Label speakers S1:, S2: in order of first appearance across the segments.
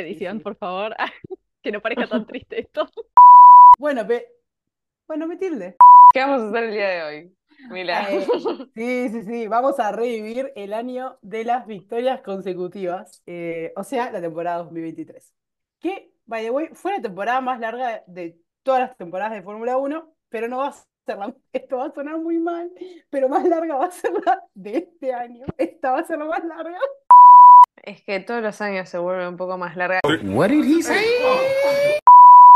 S1: Edición,
S2: sí.
S1: por favor. Que no parezca tan triste esto.
S2: Bueno, pe- bueno, me tilde.
S3: ¿Qué vamos a hacer el día de hoy? Mila.
S2: Eh, sí, sí, sí. Vamos a revivir el año de las victorias consecutivas. eh, o sea, la temporada 2023. Que, by the way, fue la temporada más larga de todas las temporadas de Fórmula 1, pero no va a ser la. Esto va a sonar muy mal, pero más larga va a ser la de este año. Esta va a ser la más larga.
S3: Es que todos los años se vuelve un poco más larga.
S4: What did he say?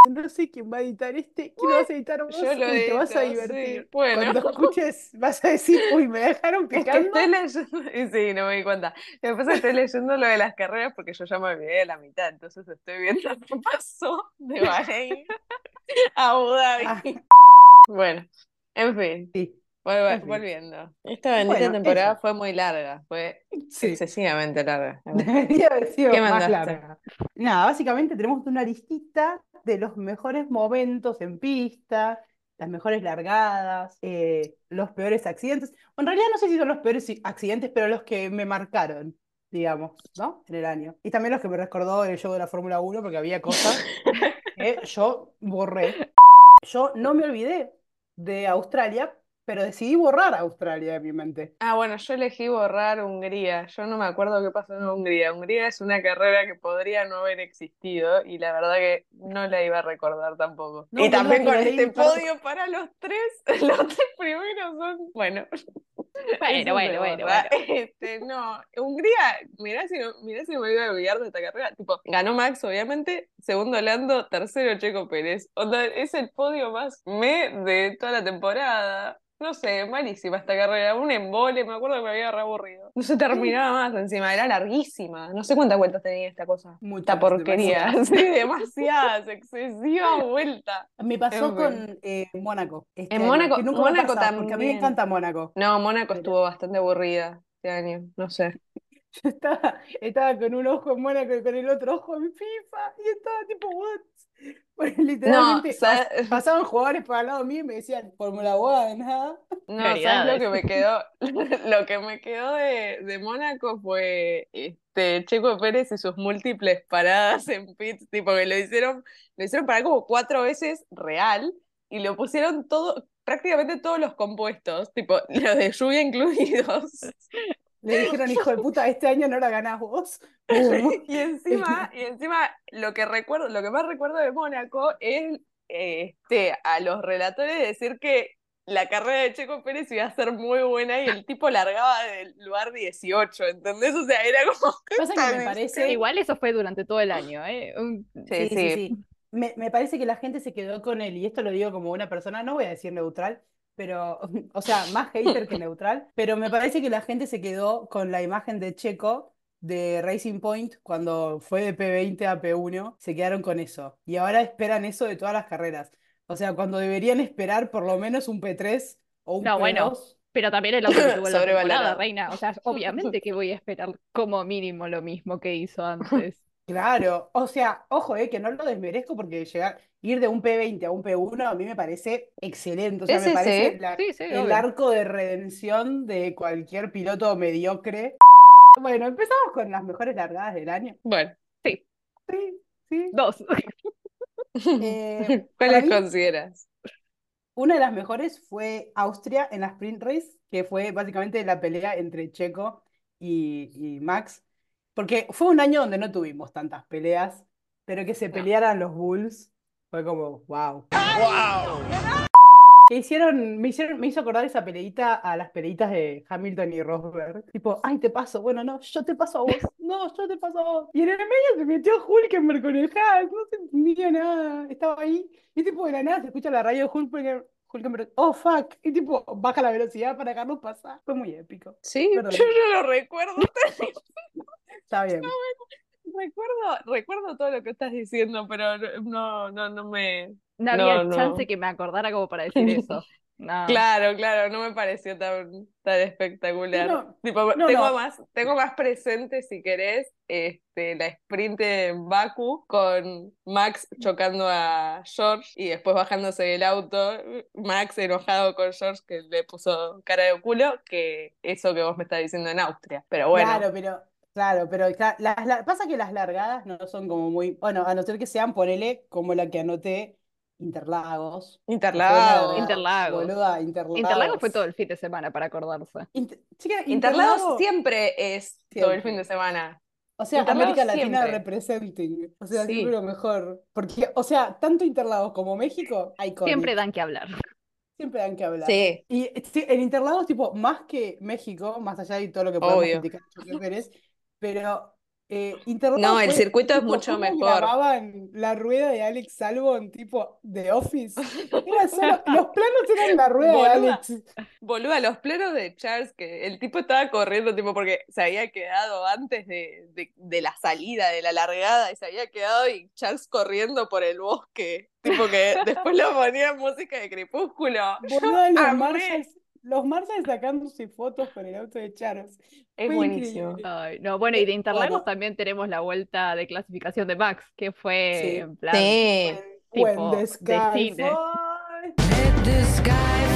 S2: No sé quién va a editar este, quién lo vas a editar vos,
S3: Yo lo
S2: te vas a
S3: sí.
S2: divertir.
S3: Bueno.
S2: Cuando escuches, vas a decir, uy, me dejaron
S3: Es que
S2: picando.
S3: estoy leyendo, sí, no me di cuenta. Lo que pasa es que estoy leyendo lo de las carreras porque yo ya me olvidé de la mitad, entonces estoy viendo qué pasó de Bahrein a Abu Dhabi. Bueno, en fin,
S2: Sí,
S3: volviendo. Esta bendita
S2: Bueno,
S3: temporada
S2: eso.
S3: fue muy larga, fue
S2: sí.
S3: excesivamente larga. la verdad.
S2: Debería haber sido
S3: ¿Qué
S2: más
S3: mandaste?
S2: larga. Nada, básicamente tenemos una listita de los mejores momentos en pista, las mejores largadas, eh, los peores accidentes. En realidad no sé si son los peores accidentes, pero los que me marcaron, digamos, ¿no? En el año. Y también los que me recordó el show de la Fórmula 1, porque había cosas que yo borré. Yo no me olvidé de Australia, pero decidí borrar Australia de mi mente.
S3: Ah, bueno, yo elegí borrar Hungría. Yo no me acuerdo qué pasó en Hungría. Hungría es una carrera que podría no haber existido y la verdad que no la iba a recordar tampoco.
S2: No,
S3: y también con este
S2: para-
S3: podio para los tres, los tres primeros son, bueno,
S1: Bueno, bueno, bueno, bueno.
S3: Este, no, Hungría, mirá si, no, mirá si me iba a olvidar de esta carrera. Tipo, ganó Max, obviamente, segundo Lando, tercero Checo Pérez. Onda, es el podio más me de toda la temporada. No sé, malísima esta carrera, un embole, me acuerdo que me había re aburrido. No se terminaba más encima, era larguísima. No sé cuántas vueltas tenía esta cosa.
S2: Muchas,
S3: Esta porquería,
S2: demasiadas.
S3: sí, demasiadas, excesiva vuelta.
S2: Me pasó
S3: En
S2: con eh, Mónaco. este
S3: En
S2: año,
S3: Mónaco-
S2: que nunca me
S3: Mónaco
S2: pasa, porque a mí me
S3: también.
S2: encanta Mónaco.
S3: No, Mónaco
S2: Pero-
S3: estuvo bastante aburrida este año, no sé.
S2: Yo estaba, estaba con un ojo en Mónaco y con el otro ojo en FIFA y estaba tipo, what? Porque literalmente pasaban jugadores por al lado mío y me decían Fórmula One, ¿ah?
S3: No, ¿sabes lo que me quedó? Lo que me quedó de, de Mónaco fue este Checo Pérez y sus múltiples paradas en pits, tipo que lo hicieron, lo hicieron parar como cuatro veces real y lo pusieron todo, prácticamente todos los compuestos, tipo los de lluvia incluidos.
S2: Le dijeron, hijo de puta, este año no la ganás vos.
S3: Y encima, y encima lo que recuerdo, lo que más recuerdo de Mónaco es eh, este, a los relatores decir que la carrera de Checo Pérez iba a ser muy buena y el tipo largaba del lugar 18, ¿entendés? O sea, era como
S2: Pasa que me parece...
S1: Igual eso fue durante todo el año, ¿eh? Un-
S3: Sí,
S2: Sí, sí, sí. Me, me parece que la gente se quedó con él, y esto lo digo como una persona, no voy a decir neutral, pero, o sea, más hater que neutral, pero me parece que la gente se quedó con la imagen de Checo de Racing Point cuando fue de P20 a P1, se quedaron con eso. Y ahora esperan eso de todas las carreras. O sea, cuando deberían esperar por lo menos un P3 o un
S1: No,
S2: P2.
S1: bueno. Pero también el auto que tuvo la reina. O sea, obviamente que voy a esperar como mínimo lo mismo que hizo antes.
S2: Claro, o sea, ojo, eh, que no lo desmerezco porque llegar, ir de un P20 a un P1 a mí me parece excelente. O sea,
S3: Sí,
S2: me
S3: sí,
S2: parece
S3: sí.
S2: la-
S1: Sí, sí,
S2: el
S1: obvio.
S2: arco de redención de cualquier piloto mediocre. Bueno, empezamos con las mejores largadas del año.
S3: Bueno.
S2: Sí, sí.
S1: Dos.
S2: Eh,
S3: ¿Cuáles
S2: mí,
S3: consideras?
S2: una de las mejores fue Austria en la sprint race, que fue básicamente la pelea entre Checo y, y Max, porque fue un año donde no tuvimos tantas peleas, pero que se
S3: No.
S2: pelearan los Bulls fue como, wow. Que hicieron, me hicieron, me hizo acordar esa peleita a las peleitas de Hamilton y Rosberg. Tipo, ay, te paso. Bueno, no, yo te paso a vos. No, yo te paso a vos. Y en el medio se metió Hulkenberg con el Haas. No se entendía nada. Estaba ahí. Y tipo, de la nada se escucha la radio de Hulkenberg. Hulkenberg, oh, fuck. Y tipo, baja la velocidad para dejarlos pasar. Fue muy épico.
S3: Sí,
S2: Perdón.
S3: yo no lo recuerdo.
S2: Está bien.
S3: recuerdo, recuerdo todo lo que estás diciendo, pero no, no, no me.
S1: No había
S3: No, no.
S1: chance que me acordara como para decir eso. No.
S3: Claro, claro, no me pareció tan, tan espectacular.
S2: No,
S3: Tipo,
S2: no,
S3: tengo
S2: no.
S3: más, tengo más presente, si querés, este, la sprint en Baku con Max chocando a George y después bajándose del auto, Max enojado con George que le puso cara de culo, que eso que vos me estás diciendo en Austria. Pero bueno,
S2: Claro, pero, claro, pero las, la- pasa que las largadas no son como muy, bueno, a no ser que sean, ponele, como la que anoté, Interlagos. que fue una
S3: Interlagos.
S1: Interlagos.
S2: Boluda, Interlagos.
S1: Interlagos fue todo el fin de semana para acordarse.
S2: Inter- chica,
S3: Interlagos
S2: Interlagos,
S3: siempre es todo el
S2: Siempre.
S3: fin de semana.
S2: o sea,
S3: Interlagos
S2: América Latina
S3: siempre.
S2: representing, o sea,
S3: Sí.
S2: siempre lo mejor. Porque, o sea, tanto Interlagos como México, iconic.
S1: Siempre dan que hablar.
S2: Siempre dan que hablar.
S3: Sí,
S2: Y sí, en Interlagos, tipo, más que México, más allá de todo lo que podemos
S3: Obvio.
S2: criticar a Choque Pérez, pero eh,
S3: No, el circuito es mucho
S2: ¿cómo
S3: mejor.
S2: grababan la rueda de Alex Salvon, tipo, de Office? Era solo, los planos eran la rueda de. Alex.
S3: Boluda, los plenos de Charles, que el tipo estaba corriendo, tipo, porque se había quedado antes de, de, de la salida, de la largada, y se había quedado y Charles corriendo por el bosque. Tipo que después le ponían música de crepúsculo.
S2: Boluda, los. Marshalls, los Marshalls sacándose fotos con el auto de Charles.
S3: Es
S2: Fue
S3: buenísimo.
S1: Ay, no, bueno, y de Interlagos
S2: Bueno.
S1: también tenemos la vuelta de clasificación de Max, que fue
S2: Sí.
S1: en plan.
S3: Sí.
S1: Tipo,
S2: the
S1: de
S2: sky
S1: cine.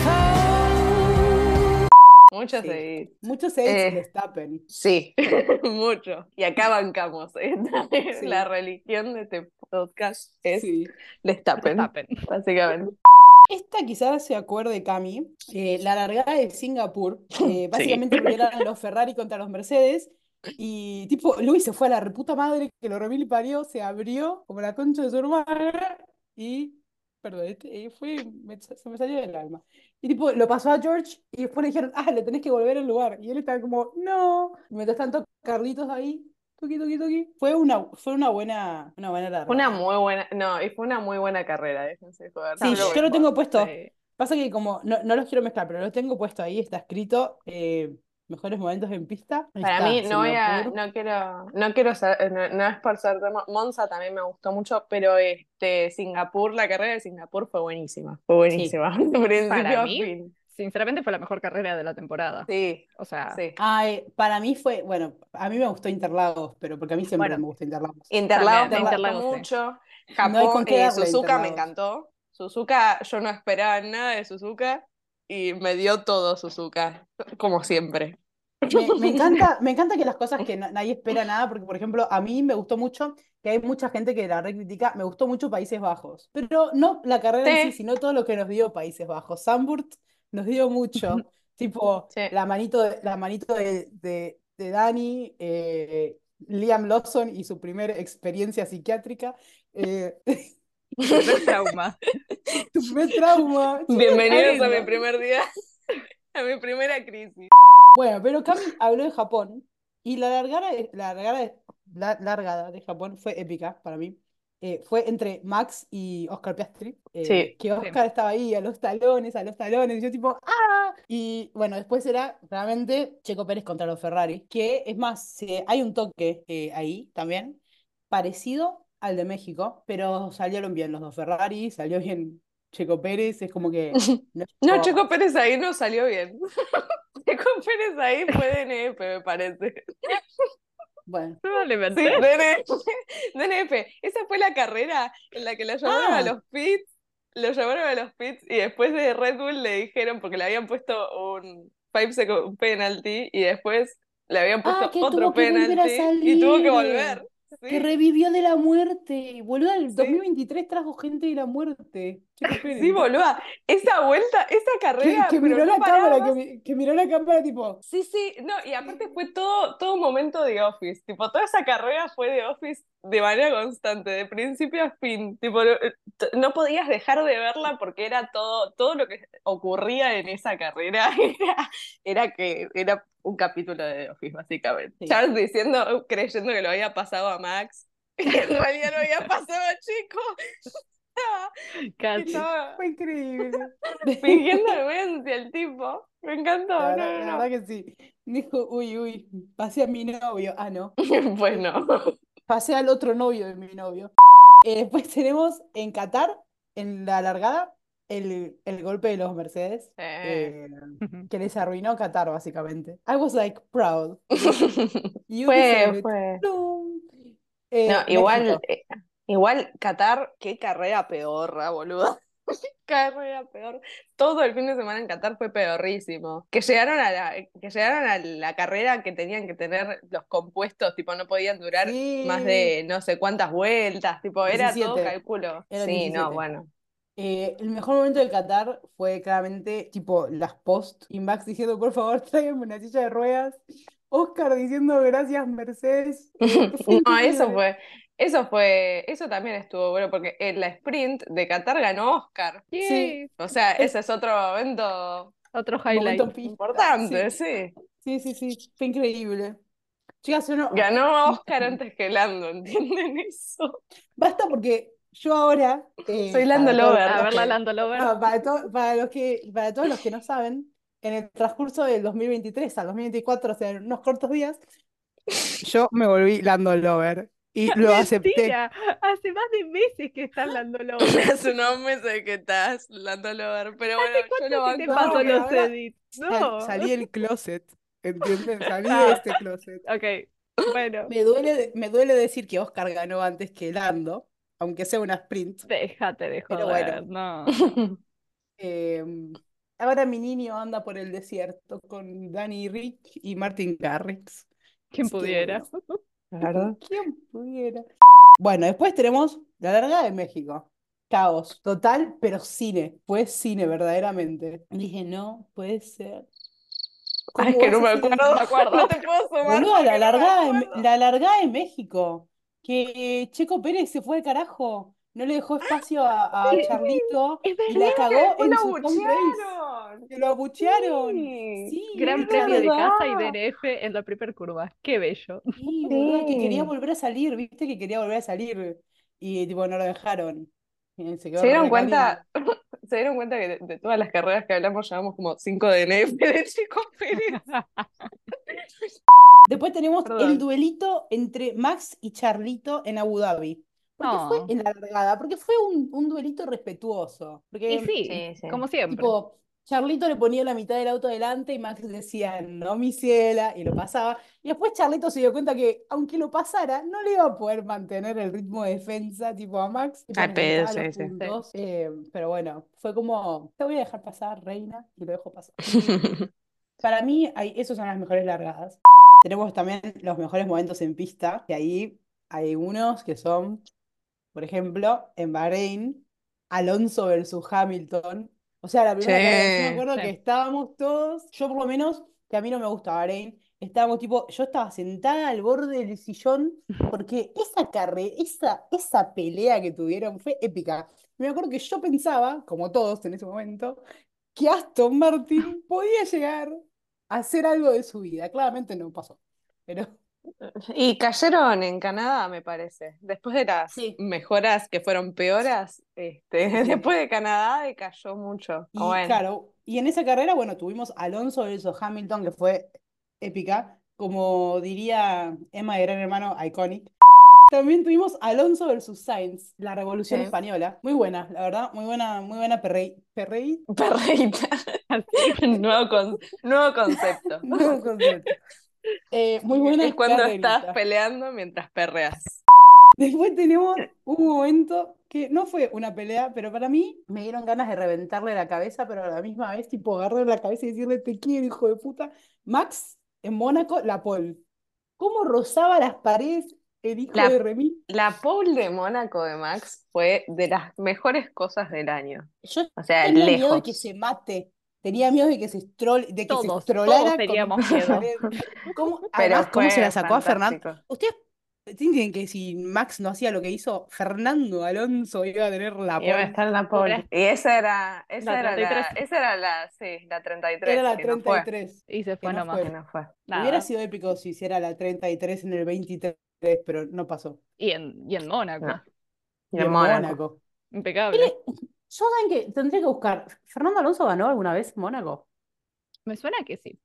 S2: falls.
S3: Mucho
S2: Sí.
S3: seguí.
S2: Muchos AIDS
S3: Eh. Sí, mucho. Y acá bancamos.
S2: Sí.
S3: La religión de este podcast es
S2: Sí.
S3: destapen,
S1: Verstappen.
S3: básicamente.
S2: Esta quizás se acuerde Cami, eh, la largada de Singapur, eh, básicamente porque eran los Ferrari contra los Mercedes, y tipo, Luis se fue a la reputa madre que lo remil parió, se abrió como la concha de su hermana, y, perdón, este, eh, fue, me- se me salió del alma. Y tipo, lo pasó a George, y después le dijeron, ah, le tenés que volver al lugar, y él estaba como, no, y mientras tanto, Carlitos ahí, tuqui, tuqui, tuqui, fue una, fue una buena, una buena.
S3: Fue una muy buena, no, y fue una muy buena carrera, déjense joder.
S2: Sí, yo lo tengo puesto.
S1: Sí.
S2: Pasa que como no, no los quiero mezclar, pero lo tengo puesto ahí, está escrito eh, mejores momentos en pista. Ahí
S3: Para
S2: está,
S3: mí, no voy a, no quiero, no quiero ser, no, no es por ser Monza, también me gustó mucho, pero este Singapur, la carrera de Singapur fue buenísima, fue buenísima, principio
S1: Para mí,
S3: fin.
S1: Sinceramente fue la mejor carrera de la temporada.
S3: Sí,
S1: O sea,
S3: sí.
S2: Ay, para mí fue, bueno, a mí me gustó Interlagos, pero porque a mí siempre
S1: Bueno.
S2: me gusta Interlagos.
S3: Interlagos me gustó
S1: Interlagos, sí.
S3: mucho.
S2: No
S3: Japón,
S2: con qué
S3: eh, Suzuka me encantó. Suzuka, yo no esperaba nada de Suzuka y me dio todo Suzuka, como siempre.
S2: Me, me encanta, me encanta que las cosas que na- nadie espera nada, porque por ejemplo, a mí me gustó mucho, que hay mucha gente que la recritica, me gustó mucho Países Bajos, pero no la carrera en sí,
S3: Sí.
S2: sino todo lo que nos dio Países Bajos. Zandvoort nos dio mucho, tipo
S3: Sí.
S2: la manito de, la manito de, de, de Dani, eh, Liam Lawson y su primera experiencia psiquiátrica, eh,
S1: primer trauma.
S2: tu primer trauma.
S3: Bienvenidos a mi primer día, a mi primera crisis.
S2: Bueno, pero Cami habló de Japón y la largada la largada la largada de Japón fue épica para mí. Eh, fue entre Max y Oscar Piastri, eh,
S3: Sí.
S2: que Oscar estaba ahí a los talones, a los talones, y yo tipo, ¡ah! Y bueno, después era realmente Checo Pérez contra los Ferrari, que es más, hay un toque eh, ahí también, parecido al de México, pero salieron bien los dos Ferrari, salió bien Checo Pérez, es como que... No,
S3: No, Checo Pérez ahí no salió bien. Checo Pérez ahí fue DNF, me parece.
S2: Bueno.
S3: Sí,
S1: Probablemente.
S3: DNF. DNF. Esa fue la carrera en la que lo llevaron a
S2: Ah.
S3: los pits. Lo llevaron a los pits y después de Red Bull le dijeron, porque le habían puesto un 5 second penalty y después le habían puesto
S2: Ah, que
S3: otro
S2: que
S3: penalty y tuvo que volver.
S2: Que
S3: Sí.
S2: revivió de la muerte. Boludo, el
S3: Sí.
S2: 2023 trajo gente de la muerte.
S3: Sí, boluda. Esa vuelta, esa
S2: Que,
S3: carrera,
S2: que
S3: pero
S2: miró
S3: no
S2: la cámara, que, mi- que miró la cámara tipo.
S3: Sí, sí, no, y aparte fue todo, todo momento de Office, tipo, toda esa carrera fue de Office de manera constante, de principio a fin, tipo, no, t- no podías dejar de verla porque era todo, todo lo que ocurría en esa carrera era, era que era un capítulo de The Office, básicamente.
S2: Sí.
S3: Charles diciendo, creyendo que lo había pasado a Max, y en realidad lo había pasado a Chico.
S1: Casi.
S3: Estaba
S2: Fue increíble.
S3: fingiendo demencia el tipo. Me encantó,
S2: La
S3: no,
S2: verdad,
S3: no,
S2: la
S3: no.
S2: verdad que sí. Dijo, uy, uy, pasé a mi novio. Ah, no.
S3: Pues no.
S2: Pasé al otro novio de mi novio. Eh, después tenemos en Qatar, en la largada, el, el golpe de los Mercedes,
S3: Eh.
S2: eh, que les arruinó Qatar, básicamente. I was like proud.
S3: Fue, fue.
S2: Plum. Eh,
S3: No, igual,
S2: México.
S3: Igual Qatar, qué carrera pedorra, boludo. Qué carrera peor. Todo el fin de semana en Qatar fue pedorrísimo. Que llegaron a la, que llegaron a la carrera que tenían que tener los compuestos, tipo, no podían durar más de no sé cuántas vueltas, tipo, era todo
S2: 17.
S3: cálculo. Sí, no,
S2: 17.
S3: bueno.
S2: Eh, el mejor momento del Qatar fue claramente tipo las post Max diciendo por favor tráiganme una silla de ruedas. Oscar diciendo gracias Mercedes.
S3: No, eso fue, eso fue, eso también estuvo bueno, porque en la sprint de Qatar ganó Oscar.
S1: Yay,
S3: O sea,
S2: Es-
S3: ese es otro momento
S1: Otro highlight.
S2: Momento
S3: importante,
S2: sí.
S3: sí.
S2: Sí, sí, sí, fue increíble. Chicas, yo no,
S3: Ganó Oscar antes que Lando, ¿entienden eso?
S2: basta porque yo ahora eh,
S3: Soy Lando Lover.
S1: A
S2: los
S1: ver la
S2: que-
S1: Lando Lover.
S2: no, para, to- para los que, para todos los que no saben, en el transcurso del 2023 al 2024, o sea, en unos cortos días, yo me volví Lando Lover y lo acepté.
S1: Hace más de meses que está Lando Lover.
S3: Hace unos meses que estás Lando Lover, pero bueno, yo
S1: ¿Cuánto
S3: lo
S1: que te pasó
S2: pero
S1: los edits?
S2: Sal-
S1: No.
S2: salí del closet, ¿entienden? Salí
S1: Ah.
S2: de este closet.
S1: Ok, bueno,
S2: Me duele, me duele decir que Oscar ganó antes que Lando, aunque sea una sprint.
S1: déjate de
S2: Pero
S1: joder,
S2: bueno.
S1: no.
S2: Eh, ahora mi niño anda por el desierto con Danny Rick y Martin Garrix.
S1: Quien
S2: que
S1: pudiera.
S2: bueno,
S3: La verdad.
S2: ¿quién pudiera? Bueno, después tenemos la largada de México. Caos, total, pero cine. Fue cine, verdaderamente. Dije, no, puede ser.
S3: Ay,
S2: ¿Cómo
S3: que no me acuerdo.
S1: No me acuerdo.
S3: No te puedo sumar
S2: la
S3: no
S2: largada, de, Me-
S3: acuerdo.
S2: la largada de México. Que Checo Pérez se fue al carajo. No le dejó espacio a, Charlito
S1: es
S2: y la
S1: verdad.
S2: cagó en su home race.
S3: abuchearon.
S2: Que lo abuchearon.
S3: Sí.
S2: Sí,
S1: Gran premio de casa y DNF en la primera curva. Qué bello.
S2: Sí, boluda, que quería
S3: Sí.
S2: volver a salir, viste que quería volver a salir. Y tipo, no lo dejaron. Se quedó
S3: ¿Se dieron cuenta? ¿Se dieron cuenta que de, de todas las carreras que hablamos llevamos como 5 DNF de Chico Pérez?
S2: Después tenemos
S3: Perdón.
S2: el duelito entre Max y Charlito en Abu Dhabi. ¿Por qué fue en la largada? Porque fue un, un duelito respetuoso. Porque
S1: Y sí,
S3: Sí, sí.
S1: como siempre.
S2: Tipo, Charlito le ponía la mitad del auto adelante y Max decía, no, mi ciela, y lo pasaba. Y después Charlito se dio cuenta que, aunque lo pasara, no le iba a poder mantener el ritmo de defensa, tipo a Max.
S3: Al pedo, sí, sí.
S2: Eh, pero bueno, fue como, te voy a dejar pasar, reina, y lo dejo pasar. Para mí, hay, esos son las mejores largadas. Tenemos también los mejores momentos en pista, que ahí hay unos que son, por ejemplo, en Bahrein, Alonso versus Hamilton. O sea, la primera carrera, yo me
S3: Sí,
S2: acuerdo
S1: sí.
S2: que estábamos todos, yo por lo menos, que a mí no me gusta Bahrein, estábamos tipo, yo estaba sentada al borde del sillón, porque esa carrera, esa, esa pelea que tuvieron fue épica. Me acuerdo que yo pensaba, como todos en ese momento, que Aston Martin podía llegar a hacer algo de su vida. Claramente no pasó. Pero
S3: Y cayeron en Canadá, me parece. Después de las
S2: Sí.
S3: mejoras que fueron peoras, este, después de Canadá decayó mucho.
S2: Y
S3: Bueno,
S2: claro, y en esa carrera, bueno, tuvimos Alonso versus Hamilton, que fue épica, como diría Emma de Gran Hermano, iconic. También tuvimos Alonso versus Sainz, la Revolución
S3: Sí.
S2: Española. Muy buena, la verdad, muy buena, muy buena perrei, perrei,
S3: perreíta. Nuevo, con- nuevo concepto.
S2: nuevo concepto. Eh, muy buena
S3: Es cuando estás peleando mientras perreas.
S2: Después tenemos un momento que no fue una pelea, pero para mí me dieron ganas de reventarle la cabeza, pero a la misma vez, tipo, agarrarle la cabeza y decirle, te quiero, hijo de puta. Max, en Mónaco, la pole. ¿Cómo rozaba las paredes el hijo
S3: La-
S2: de Remy?
S3: La pole de Mónaco de Max fue de las mejores cosas del año.
S2: Yo
S3: O sea,
S2: tenía miedo de
S3: lejos.
S2: que se mate. Tenía miedo de que se estrol, de que se
S1: Todos,
S2: estrolara
S1: todos
S2: con
S1: teníamos
S2: la
S1: miedo.
S2: ¿Cómo,
S3: Pero
S2: además, cómo se
S3: fue
S2: la sacó a Fernando?
S3: fantástico.
S2: ¿Ustedes entienden que si Max no hacía lo que hizo, Fernando Alonso iba a tener la
S3: Iba a
S2: pole?
S3: estar en la pole. Y esa era, esa
S1: La
S3: era la,
S1: 33.
S3: esa era la, sí, la 33,
S2: Era la
S3: que no fue.
S2: 33.
S1: Y se fue
S2: no
S1: nomás.
S2: fue.
S3: Que no fue.
S2: Hubiera sido épico si hiciera la 33 en el 23, pero no pasó.
S1: Y en, y en Mónaco.
S3: No.
S2: Y
S3: Y en
S2: en
S3: Mónaco.
S2: Mónaco.
S1: Impecable.
S2: Yo saben que tendré que buscar. ¿Fernando Alonso ganó alguna vez Mónaco?
S1: Me suena que sí.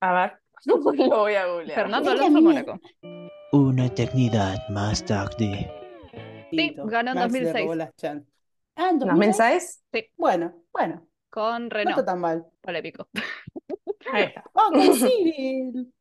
S3: A ver, lo voy a googlear.
S1: Fernando Alonso Mónaco.
S4: Una eternidad más tarde.
S2: Listo.
S1: ganó en
S2: Max le
S1: 2006.
S2: robó las chan- Ah, en 2006.
S3: ¿2006?
S2: Bueno, bueno,
S1: Con
S2: no está
S1: Renault.
S2: tan mal.
S1: Polémico.
S3: Ahí está.
S2: Ah, con Cyril.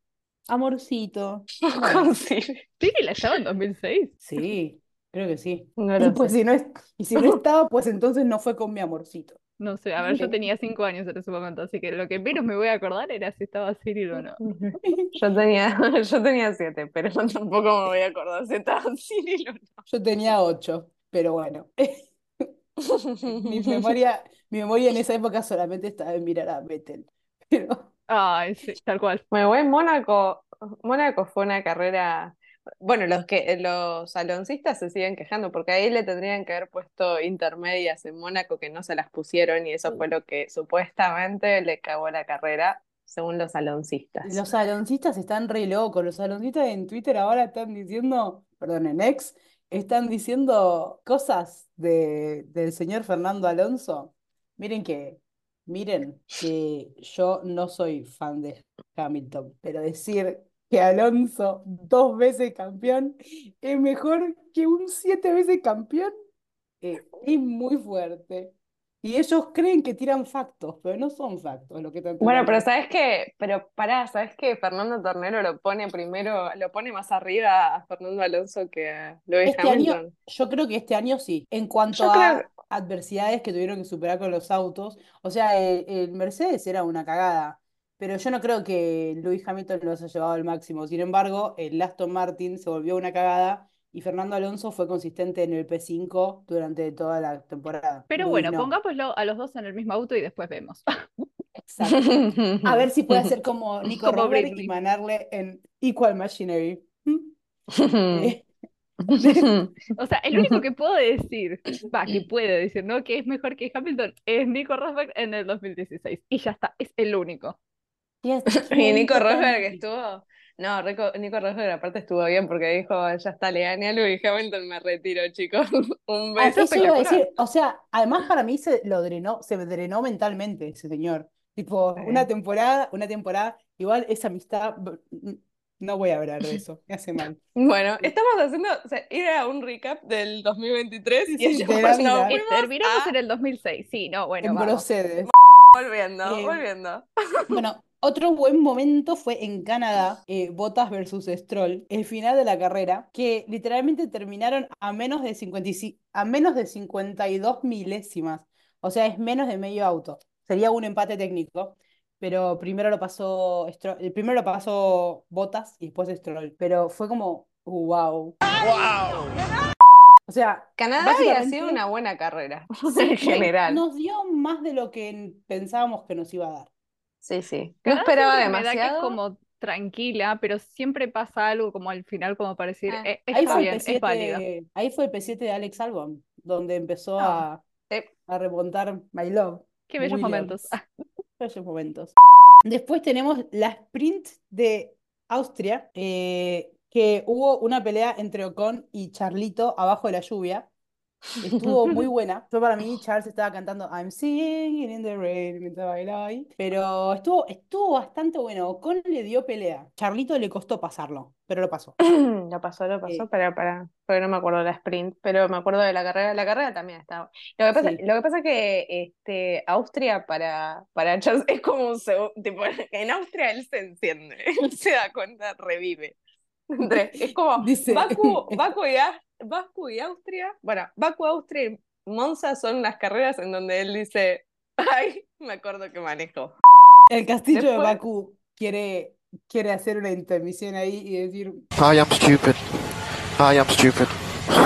S2: Amorcito.
S3: Con Siri.
S1: ¿Cyril estaba en 2006?
S2: sí, creo que sí.
S3: No
S2: Y pues
S3: sé.
S2: si no es, y si no estaba, pues entonces no fue con mi amorcito.
S1: No sé, a ver, yo tenía cinco años en ese momento, así que lo que menos me voy a acordar era si estaba Cyril o no.
S3: Yo tenía, yo tenía siete, pero tampoco me voy a acordar si estaba Cyril o
S2: Yo tenía ocho, pero bueno. Mi
S3: no.
S2: memoria, mi memoria en esa época solamente estaba en mirar a Vettel. Pero
S1: Ay, sí, tal cual.
S3: Bueno, igual Mónaco, Mónaco fue una carrera. Bueno, los que los aloncistas se siguen quejando porque ahí le tendrían que haber puesto intermedias en Mónaco que no se las pusieron y eso fue lo que supuestamente le cagó la carrera, según los aloncistas.
S2: los aloncistas están re locos. Los aloncistas en Twitter ahora están diciendo, perdón, en X, están diciendo cosas de, del señor Fernando Alonso. Miren que, miren que yo no soy fan de Hamilton, pero decir que Alonso, dos veces campeón, es mejor que un siete veces campeón, eh, es muy fuerte. Y ellos creen que tiran factos, pero no son factos lo que están
S3: Bueno, pero sabes que, pero pará, sabes que Fernando Tornero lo pone primero, lo pone más arriba a Fernando Alonso que a Lewis
S2: Este año, yo creo que este año sí. En cuanto
S3: Yo creo
S2: a adversidades que tuvieron que superar con los autos, o sea, el, el Mercedes era una cagada, pero yo no creo que Lewis Hamilton los haya llevado al máximo. Sin embargo, el Aston Martin se volvió una cagada y Fernando Alonso fue consistente en el P5 durante toda la temporada.
S1: Pero bueno,
S2: no.
S1: pongámoslo a los dos en el mismo auto y después vemos.
S2: Exacto. A ver si puede hacer como Nico
S1: Como
S2: Rosberg
S1: Britney.
S2: y ganarle en Equal Machinery.
S1: O sea, el único que puedo decir, va, que puede decir, ¿no? Que es mejor que Hamilton es Nico Rosberg en el 2016. Y ya está, es el único.
S2: y
S3: Nico Rosberg estuvo. No, Rico- Nico Rosberg aparte estuvo bien porque dijo, ya está, le gané a Lewis Hamilton, me retiro, chicos. Un
S2: Ah,
S3: beso
S2: eso iba a decir, o sea, además para mí se lo drenó, se me drenó mentalmente ese señor. Tipo, una temporada, una temporada, igual esa amistad, no voy a hablar de eso, me hace mal.
S3: Bueno, estamos haciendo, o sea, era un recap del 2023
S2: Sí,
S3: y
S2: sí,
S1: terminamos
S3: a-
S1: en el 2006. Sí, no, bueno,
S2: En
S1: vamos.
S2: Mercedes.
S3: volviendo,
S2: Eh,
S3: volviendo.
S2: Bueno, otro buen momento fue en Canadá, eh, Bottas versus Stroll, el final de la carrera, que literalmente terminaron a menos de 55 a menos de 52 milésimas. O sea, es menos de medio auto. Sería un empate técnico, pero primero lo pasó el primero lo pasó Bottas y después Stroll. Pero fue como, wow. O sea,
S3: Canadá había sido una buena carrera, en general.
S2: nos dio más de lo que pensábamos que nos iba a dar.
S3: Sí, sí. No esperaba
S1: me da que es
S3: demasiado.
S1: como tranquila, pero siempre pasa algo como al final, como para decir,
S3: Ah,
S1: "Eh,
S2: Ahí
S1: está
S2: fue
S1: bien,
S2: el
S1: es válido.
S2: P7, ahí fue el P7 de Alex Albon, donde empezó
S1: Ah.
S2: a,
S3: Sí.
S2: a remontar My Love.
S1: Qué bellos momentos.
S2: Williams. Bellos momentos. Después tenemos la sprint de Austria, eh, que hubo una pelea entre Ocon y Charlito abajo de la lluvia. Estuvo muy buena. Yo para mí Charles estaba cantando I'm singing in the rain mientras bailaba ahí. Pero estuvo, estuvo bastante bueno. Ocon le dio pelea. Charlito le costó pasarlo, pero lo pasó.
S3: Lo pasó, lo pasó,
S2: Eh.
S3: pero para, porque no me acuerdo de la sprint, pero me acuerdo de la carrera. La carrera también estaba. Lo que pasa,
S2: Sí.
S3: lo que pasa es que este, Austria para, para Charles es como un segundo, en Austria él se enciende, él se da cuenta, revive. Entre- Es como
S2: Dice-
S3: Baku, Baku y, Baku Austria, bueno, Baku, Austria y Monza son las carreras en donde él dice, ay, me acuerdo que manejo.
S2: El castillo de Bakú quiere, quiere hacer una intermisión ahí y decir,
S4: I am stupid. I am stupid.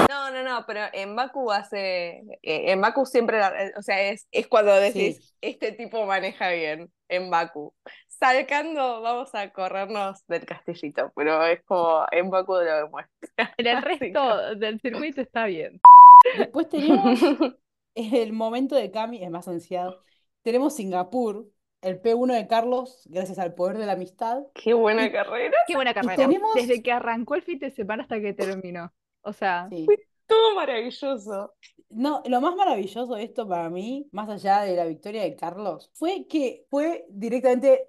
S3: No, no, no, pero en Baku hace, eh, en Baku siempre, la- eh, o sea, es, es cuando decís,
S2: Sí.
S3: este tipo maneja bien, en Baku. Salcando, vamos a corrernos del castillito, pero es como, en Baku lo demuestra.
S1: En el resto del circuito está bien.
S2: después tenemos el momento de Cami, es más ansiado. Tenemos Singapur, el P1 de Carlos, gracias al poder de la amistad.
S3: Qué buena
S2: Y-
S3: carrera,
S1: Qué buena carrera.
S2: tenemos-
S1: Desde que arrancó el fin de semana hasta que terminó. O sea,
S2: Sí.
S3: todo maravilloso.
S2: No, lo más maravilloso de esto para mí, más allá de la victoria de Carlos, fue que fue directamente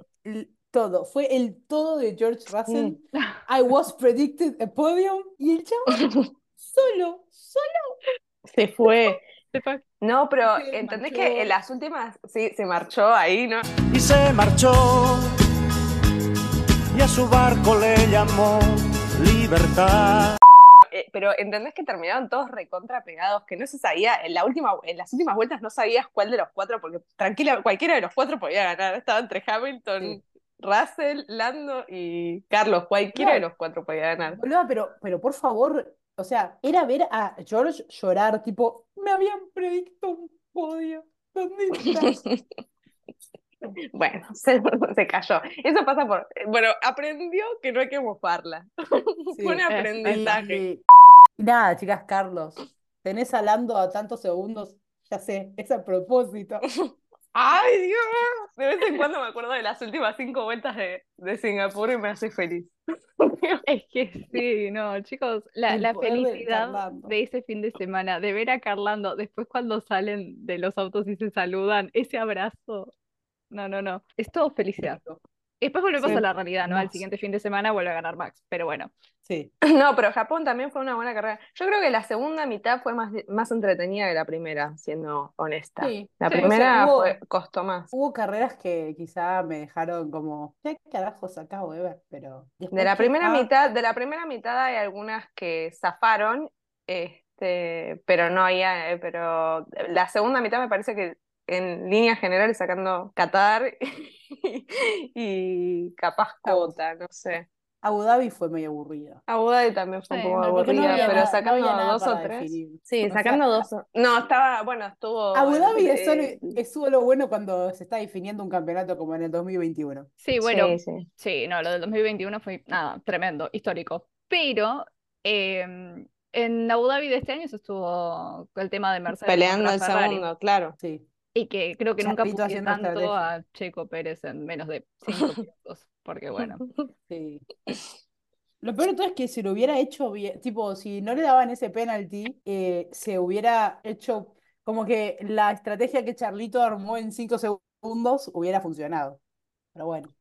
S2: todo. Fue el todo de George Russell. I was predicted a podium. Y el chavo solo, solo.
S3: Se fue,
S1: Se fue.
S3: No, pero
S2: Se
S3: ¿entendés
S2: marchó.
S3: que en las últimas, sí, se marchó ahí, ¿no?
S5: y se marchó y a su barco le llamó libertad.
S3: Pero ¿entendés que terminaron todos recontra pegados? Que no se sabía, en la última, en las últimas vueltas no sabías cuál de los cuatro, porque tranquila, cualquiera de los cuatro podía ganar. Estaba entre Hamilton,
S2: Sí.
S3: Russell, Lando y Carlos. Cualquiera de los cuatro podía ganar.
S2: Pero, pero por favor, o sea, era ver a George llorar, tipo, me habían predicto un podio. ¿Dónde estás?
S3: Bueno, se, se cayó. Eso pasa por. Bueno, aprendió que no hay que mofarla.
S2: Sí.
S3: Fue un aprendizaje.
S2: Y, nada, chicas, Carlos, tenés a Lando a tantos segundos, ya sé, es a propósito.
S3: ¡Ay, Dios! De vez en cuando me acuerdo de las últimas cinco vueltas de, de Singapur y me hace feliz.
S1: Es que sí, no, chicos, la, la felicidad de ese fin de semana, de ver a Carlando, después cuando salen de los autos y se saludan, ese abrazo. No, no, no. Es todo felicidad. Después volvemos
S2: Sí,
S1: a la realidad, ¿no? Al siguiente fin de semana vuelve a ganar Max, pero bueno.
S2: Sí,
S3: No, pero Japón también fue una buena carrera. Yo creo que la segunda mitad fue más, más entretenida que la primera, siendo honesta.
S2: sí.
S3: La
S1: Sí, o sea,
S3: primera
S2: hubo-
S3: fue, costó más.
S2: Hubo carreras que quizá me dejaron como, ¿qué carajos acabo de ver? Pero
S3: De la primera
S2: ah,
S3: mitad, de la primera mitad hay algunas que zafaron, este, pero no había, eh, pero la segunda mitad me parece que en líneas generales sacando Qatar y capaz Cota, no sé.
S2: Abu Dhabi fue medio aburrida.
S3: Abu Dhabi también fue un poco
S2: no
S3: aburrida,
S2: había
S3: pero
S2: nada- no
S3: sacando dos o tres.
S2: definir.
S3: Sí,
S2: O sea,
S3: sacando dos. o- No, estaba, bueno, estuvo.
S2: Abu Dhabi es
S3: eh,
S2: solo, es solo bueno cuando se está definiendo un campeonato como en el 2021.
S1: Sí, bueno,
S3: sí, sí.
S1: sí, no, lo del 2021 fue nada, tremendo, histórico. Pero em, en Abu Dhabi de este año se estuvo con el tema de Mercedes
S3: Peleando el
S1: Ferrari.
S3: segundo, claro.
S2: Sí.
S1: Y que creo que nunca
S2: haciendo
S1: tanto
S2: estrategia.
S1: a Checo Pérez en menos de cinco minutos. Porque bueno,
S2: Sí. Lo peor de todo es que si lo hubiera hecho bien, tipo, si no le daban ese penalti, eh, se hubiera hecho como que la estrategia que Charlito armó en cinco segundos hubiera funcionado. Pero bueno.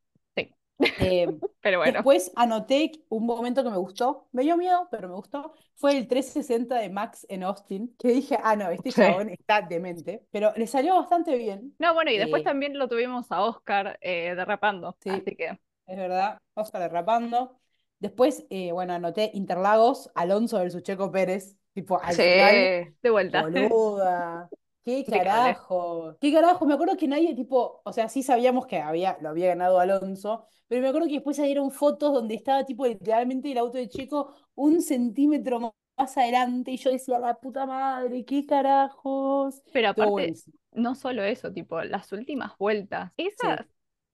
S2: Eh,
S1: pero bueno.
S2: Después anoté un momento que me gustó, me dio miedo, pero me gustó, fue el 360 de Max en Austin, que dije, ah, no, este
S3: Sí.
S2: chabón está demente, pero le salió bastante bien,
S1: No, bueno, y después
S2: Eh,
S1: también lo tuvimos a Oscar eh, derrapando.
S2: Sí.
S1: Así que
S2: es verdad, Oscar derrapando. Después, eh, bueno, anoté Interlagos, Alonso versus Checo Pérez, tipo, al final,
S1: de vuelta.
S2: boluda, qué carajo, qué carajo, me acuerdo que nadie, tipo, o sea, sí sabíamos que había, lo había ganado Alonso, pero me acuerdo que después salieron fotos donde estaba, tipo, literalmente el auto de Checo un centímetro más adelante, y yo decía, la puta madre, qué carajos.
S1: Pero aparte, no solo eso, tipo, las últimas vueltas, esas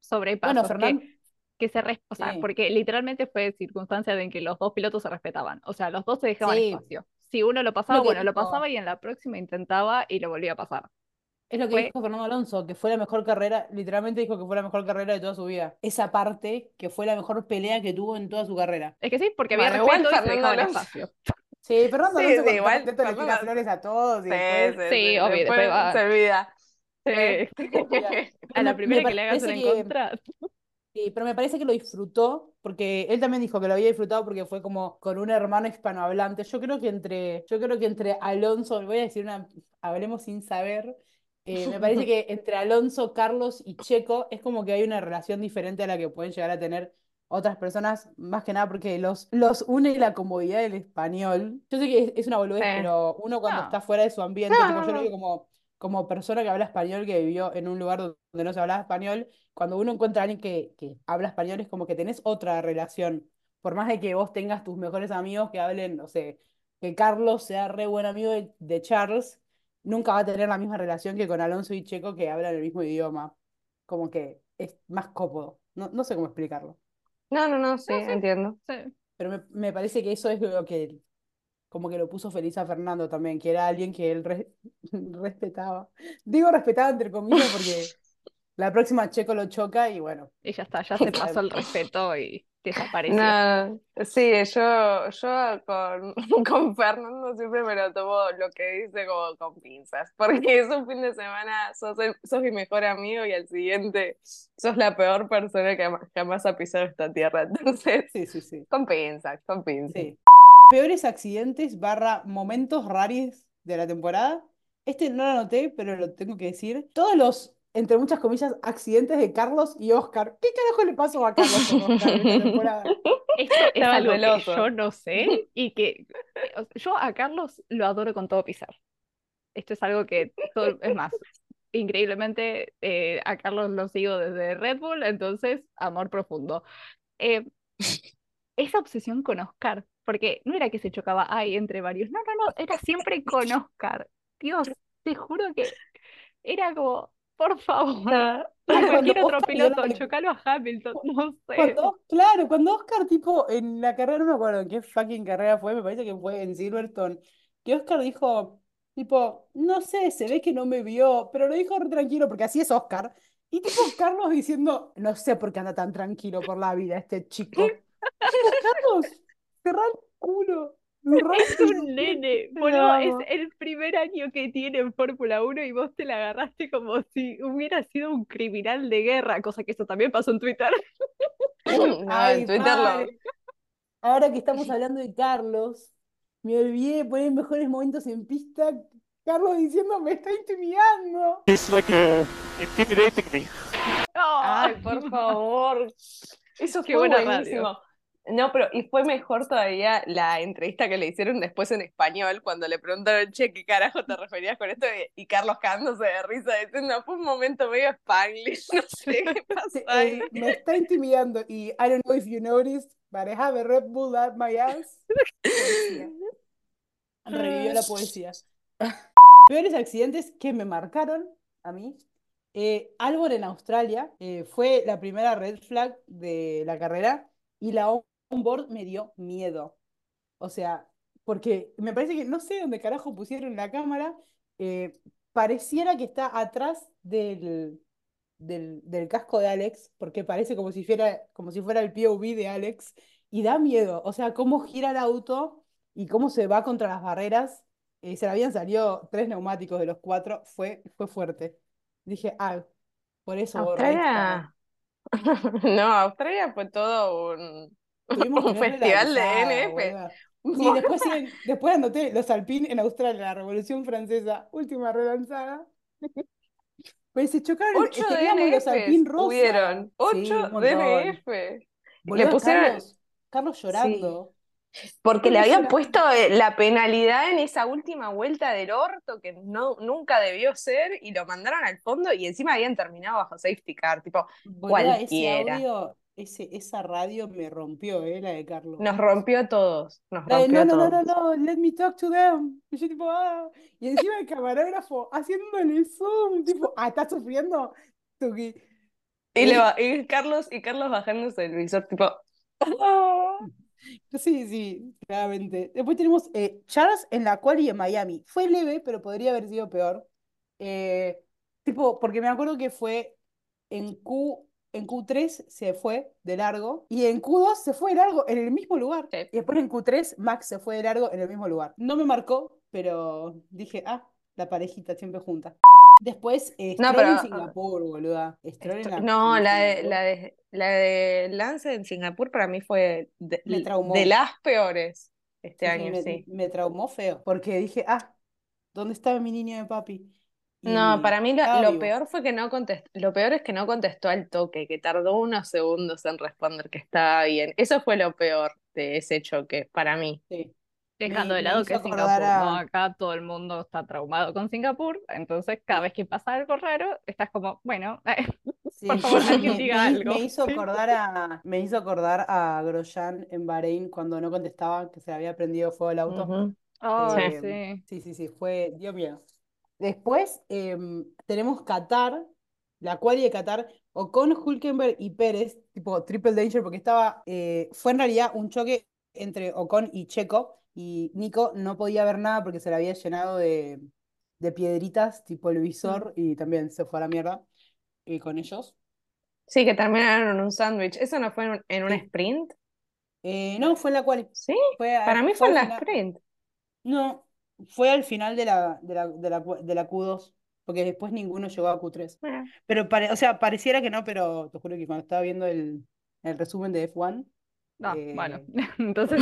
S1: sobrepasos
S2: Bueno,
S1: que, se, res- o sea,
S2: Sí.
S1: porque literalmente fue circunstancia en que los dos pilotos se respetaban, o sea, los dos se dejaban
S2: Sí.
S1: espacio. Si uno lo pasaba, bueno, lo pasaba y en la próxima intentaba y lo volvía a pasar.
S2: Es lo que
S1: Fue-
S2: dijo Fernando Alonso, que fue la mejor carrera, literalmente dijo que fue la mejor carrera de toda su vida. Esa parte que fue la mejor pelea que tuvo en toda su carrera.
S1: Es que sí, porque había
S3: Bueno, igual
S1: respeto y se espacio.
S2: Sí, Fernando
S3: Sí,
S2: Alonso
S3: sí, igual
S2: le tira flores a todos y
S3: Sí,
S2: después...
S1: Sí, obvio, después va-
S3: se olvida.
S1: Sí. A la
S2: Me-
S1: primera
S2: me
S1: que le hagas una
S2: parece
S1: en
S2: que-
S1: contra.
S2: Sí, pero me parece que lo disfrutó, porque él también dijo que lo había disfrutado porque fue como con un hermano hispanohablante. Yo creo que entre, yo creo que entre Alonso, voy a decir una, hablemos sin saber, eh, me parece que entre Alonso, Carlos y Checo es como que hay una relación diferente a la que pueden llegar a tener otras personas, más que nada porque los, los une la comodidad del español. Yo sé que es, es una boludez,
S3: Sí.
S2: pero uno cuando
S1: No.
S2: está fuera de su ambiente,
S3: No,
S2: tipo, yo lo digo como, como persona que habla español, que vivió en un lugar donde no se hablaba español, cuando uno encuentra a alguien que, que habla español es como que tenés otra relación. Por más de que vos tengas tus mejores amigos que hablen, no sé, que Carlos sea re buen amigo de, de Charles, nunca va a tener la misma relación que con Alonso y Checo que hablan el mismo idioma. Como que es más cómodo. No, no sé cómo explicarlo.
S3: No, no, no, sí,
S1: No, sí.
S3: entiendo.
S1: Sí.
S2: Pero me, me parece que eso es lo que como que lo puso feliz a Fernando también, que era alguien que él re- respetaba. Digo respetaba entre comillas porque la próxima Checo lo choca y bueno.
S1: Y ya está, ya se pasó el respeto y desapareció.
S3: No, sí, yo, yo con, con Fernando siempre me lo tomo lo que dice como con pinzas, porque es un fin de semana, sos, el- sos mi mejor amigo y al siguiente sos la peor persona que jamás, jamás ha pisado esta tierra, entonces,
S2: Sí, sí, sí.
S3: con pinzas, con pinzas.
S2: Sí. Peores accidentes barra momentos raros de la temporada. este no lo anoté, pero lo tengo que decir. Todos los, entre muchas comillas, accidentes de Carlos y Oscar. ¿Qué carajo le pasó a Carlos con Oscar en esta temporada?
S1: Esto es algo que yo no sé y que yo a Carlos lo adoro con todo pisar. Esto es algo que todo, es más, increíblemente eh, a Carlos lo sigo desde Red Bull, entonces amor profundo. Eh, esa obsesión con Oscar, porque no era que se chocaba ahí entre varios, no, no, no, era siempre con Oscar. Dios, te juro que era como, por favor, a cualquier otro
S2: Oscar
S1: piloto, chocalo a Hamilton, no sé.
S2: Cuando, claro, cuando Oscar, tipo, en la carrera, no me acuerdo en qué fucking carrera fue, me parece que fue en Silverstone, que Oscar dijo, tipo, no sé, se ve que no me vio, pero lo dijo re tranquilo, porque así es Oscar. Y tipo, Carlos diciendo, no sé por qué anda tan tranquilo por la vida este chico. Carlos, cerrá el culo.
S1: Es un nene, boludo, es el primer año que tiene en Fórmula 1 y vos te la agarraste como si hubiera sido un criminal de guerra, cosa que eso también pasó en Twitter.
S3: No,
S2: Ay,
S3: en Twitter lo.
S2: Ahora que estamos hablando de Carlos, me olvidé de poner mejores momentos en pista. Carlos diciendo, me está intimidando.
S4: He's like uh, intimidating me.
S3: Ay, por favor. Eso
S1: Qué buena radio.
S3: No, pero y fue mejor todavía la entrevista que le hicieron después en español cuando le preguntaron, che, ¿qué carajo te referías con esto? Y, Carlos cagándose de risa diciendo, fue un momento medio spanglish, no sé qué pasó ahí.
S2: Eh, me está intimidando. Y I don't know if you noticed, but I have a Red Bull at my ass. Revivió la poesía. Peores accidentes que me marcaron a mí. Eh, Albon en Australia eh, fue la primera red flag de la carrera y la onboard me dio miedo. O sea, porque me parece que no sé dónde carajo pusieron la cámara, eh, pareciera que está atrás del, del, del casco de Alex, porque parece como si fuera, como si fuera el POV de Alex, y da miedo. O sea, cómo gira el auto y cómo se va contra las barreras. Eh, se le habían salido tres neumáticos de los cuatro, fue, fue fuerte. Dije, ah, por eso.
S3: Australia. No, Australia fue todo un,
S2: Tuvimos
S3: un festival de NF.
S2: boluda. Sí, después, después anoté los Alpine en Australia, la Revolución Francesa, última relanzada. Pues se chocaron,
S3: Ocho
S2: teníamos los
S3: DNFs
S2: rosa.
S3: hubieron.
S2: Sí,
S3: Ocho
S2: montón.
S3: DNF.
S2: Boluda,
S3: pusieron-
S2: Carlos, Carlos llorando.
S3: Porque le habían
S2: llorando.
S3: puesto eh, la penalidad en esa última vuelta del orto que no, nunca debió ser y lo mandaron al fondo y encima habían terminado bajo safety car. Tipo,
S2: ese
S3: cualquiera.
S2: audio, ese, esa radio me rompió, eh, la de Carlos.
S3: nos rompió a todos. Nos rompió
S2: no,
S3: a
S2: no, no,
S3: todos.
S2: no, no, let me talk to them. Y yo tipo, ah. Y encima el camarógrafo haciéndole zoom, tipo, ah, ¿estás sufriendo? Tuki.
S3: Y, le va- y Carlos, y Carlos bajándose el visor, tipo. "Ah".
S2: Sí, sí, claramente. Después tenemos eh, Charles en la quali en Miami. Fue leve, pero podría haber sido peor. Eh, tipo, porque me acuerdo que fue en Q, en Q3 se fue de largo y en Q2 se fue de largo en el mismo lugar.
S3: Sí.
S2: Y después en Q3 Max se fue de largo en el mismo lugar. No me marcó, pero dije, ah, la parejita siempre junta. Después, eh,
S3: No,
S2: Stroll en
S3: pero-
S2: Singapur, boluda. En la-
S3: no,
S2: en
S3: la de, la de, la de Lance en Singapur para mí fue de,
S2: Me traumó.
S3: de las peores este
S2: sí,
S3: año,
S2: me,
S3: sí.
S2: me traumó feo, porque dije, ah, ¿dónde estaba mi niño de papi?
S3: No, para mí lo, peor fue que no contestó, lo peor es que no contestó al toque, que tardó unos segundos en responder que estaba bien. Eso fue lo peor de ese choque para mí.
S2: Sí.
S1: Dejando
S2: Me-
S1: de lado que Singapur, Acá todo el mundo está traumado con Singapur, entonces cada vez que pasa algo raro, estás como, bueno,
S2: Sí,
S1: Por favor,
S2: me-
S1: alguien
S2: me,
S1: diga
S2: me
S1: algo.
S2: me hizo acordar a, me hizo acordar a Grosjean en Bahrein cuando no contestaba, que se le había prendido fuego el auto.
S1: Oh,
S2: Eh,
S1: sí.
S2: Sí, sí, sí, fue, dio miedo. Después em, tenemos Qatar, la quali de Qatar, Ocon, Hülkenberg y Pérez, tipo triple danger, porque estaba, eh, fue en realidad un choque entre Ocon y Checo, y Nico no podía ver nada porque se le había llenado de, de piedritas, tipo el visor, y también se fue a la mierda eh, con ellos.
S3: Sí, que terminaron en un sándwich. ¿Eso no fue en un, en un
S2: Sí.
S3: sprint?
S2: Eh, no, fue en la quali.
S3: Sí,
S2: Fue
S3: para mí
S2: fue
S3: en la sprint.
S2: No, fue al final de la, de la, de la, de la Q2, porque después ninguno llegó a Q3.
S3: Ah,
S2: Pero, pare- o sea, pareciera que no, pero te juro que cuando estaba viendo el, el resumen de F1,
S1: No,
S2: Eh,
S1: bueno, entonces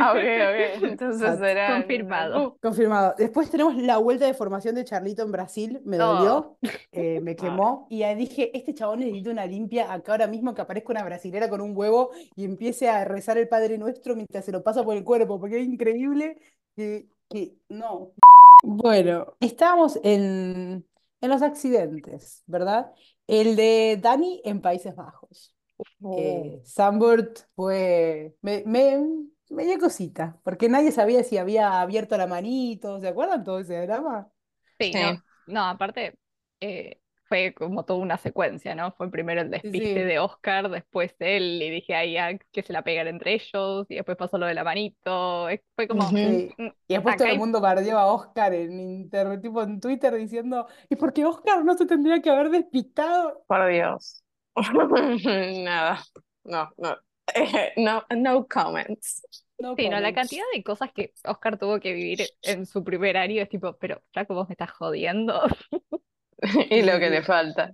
S3: Ah, ok, ok. Entonces será.
S1: confirmado.
S2: Confirmado. Después tenemos la vuelta de formación de Charlito en Brasil. Me
S1: Oh.
S2: dolió, eh, me quemó. Y ahí dije, este chabón necesita una limpia acá ahora mismo que aparezca una brasilera con un huevo y empiece a rezar el Padre Nuestro mientras se lo pasa por el cuerpo, porque es increíble que, que no. Bueno, estábamos en, en los accidentes, ¿verdad? El de Dani en Países Bajos. Eh, Zandvoort fue. Me, me, me dio cosita, porque nadie sabía si había abierto la manito. ¿Se acuerdan todo ese drama?
S1: Sí,
S3: Sí.
S1: no, no, aparte eh, fue como toda una secuencia, ¿no? Fue primero el despiste
S2: sí.
S1: de Oscar, después él, y dije, ay, ya, que se la pegan entre ellos, y después pasó lo de la manito, es- fue como.
S2: Sí.
S1: mm,
S2: Y después todo el mundo bardeó a Oscar en inter, tipo en Twitter diciendo, ¿y por qué Oscar no se tendría que haber despistado?
S3: Por Dios. Nada. No, no. Eh, no, no comments.
S2: No
S1: Sí, no, la cantidad de cosas que Oscar tuvo que vivir en su primer año es tipo, pero flaco, vos me estás jodiendo,
S3: Y lo que le falta.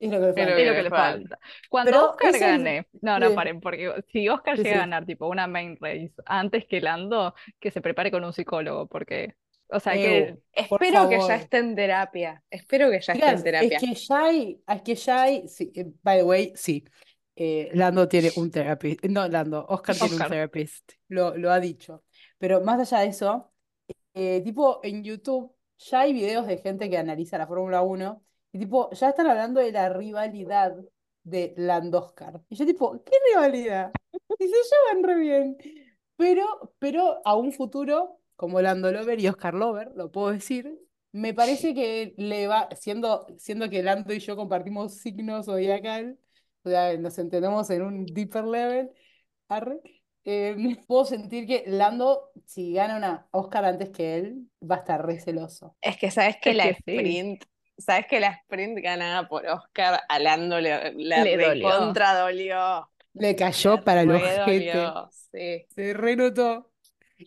S2: Es lo que le falta.
S1: que le
S3: falta.
S1: Cuando
S2: Pero
S1: Oscar
S2: ese es-
S1: gane, no, no, paren, porque si Oscar
S2: Sí,
S1: llega a
S2: sí.
S1: ganar tipo una main race antes que Lando, que se prepare con un psicólogo, porque, o sea, que
S2: Ew,
S3: Espero que ya esté en terapia. Espero que ya esté en terapia.
S2: es que ya hay, es que ya hay, sí, eh, by the way, sí. eh, Lando tiene un therapist, no, Lando, Oscar tiene un
S1: Oscar.
S2: therapist, lo, lo ha dicho. Pero más allá de eso, eh, tipo en YouTube ya hay videos de gente que analiza la Fórmula 1 y tipo ya están hablando de la rivalidad de Lando Oscar. Y yo tipo, ¿qué rivalidad? Y se llevan re bien. Pero, pero a un futuro, como Lando Lover y Oscar Lover, lo puedo decir, me parece que le va, siendo, siendo que Lando y yo compartimos signos zodiacal, o sea, nos entendemos en un deeper level, arre, eh, puedo sentir que Lando, si gana una Oscar antes que él, va a estar re celoso.
S3: Es que sabes que
S1: Es
S3: la
S1: que sí.
S3: sprint, sabes que la sprint ganada por Oscar a Lando le, le
S1: Le dolió.
S3: recontra dolió.
S2: Le cayó para el ojete.
S3: sí.
S2: Se renotó.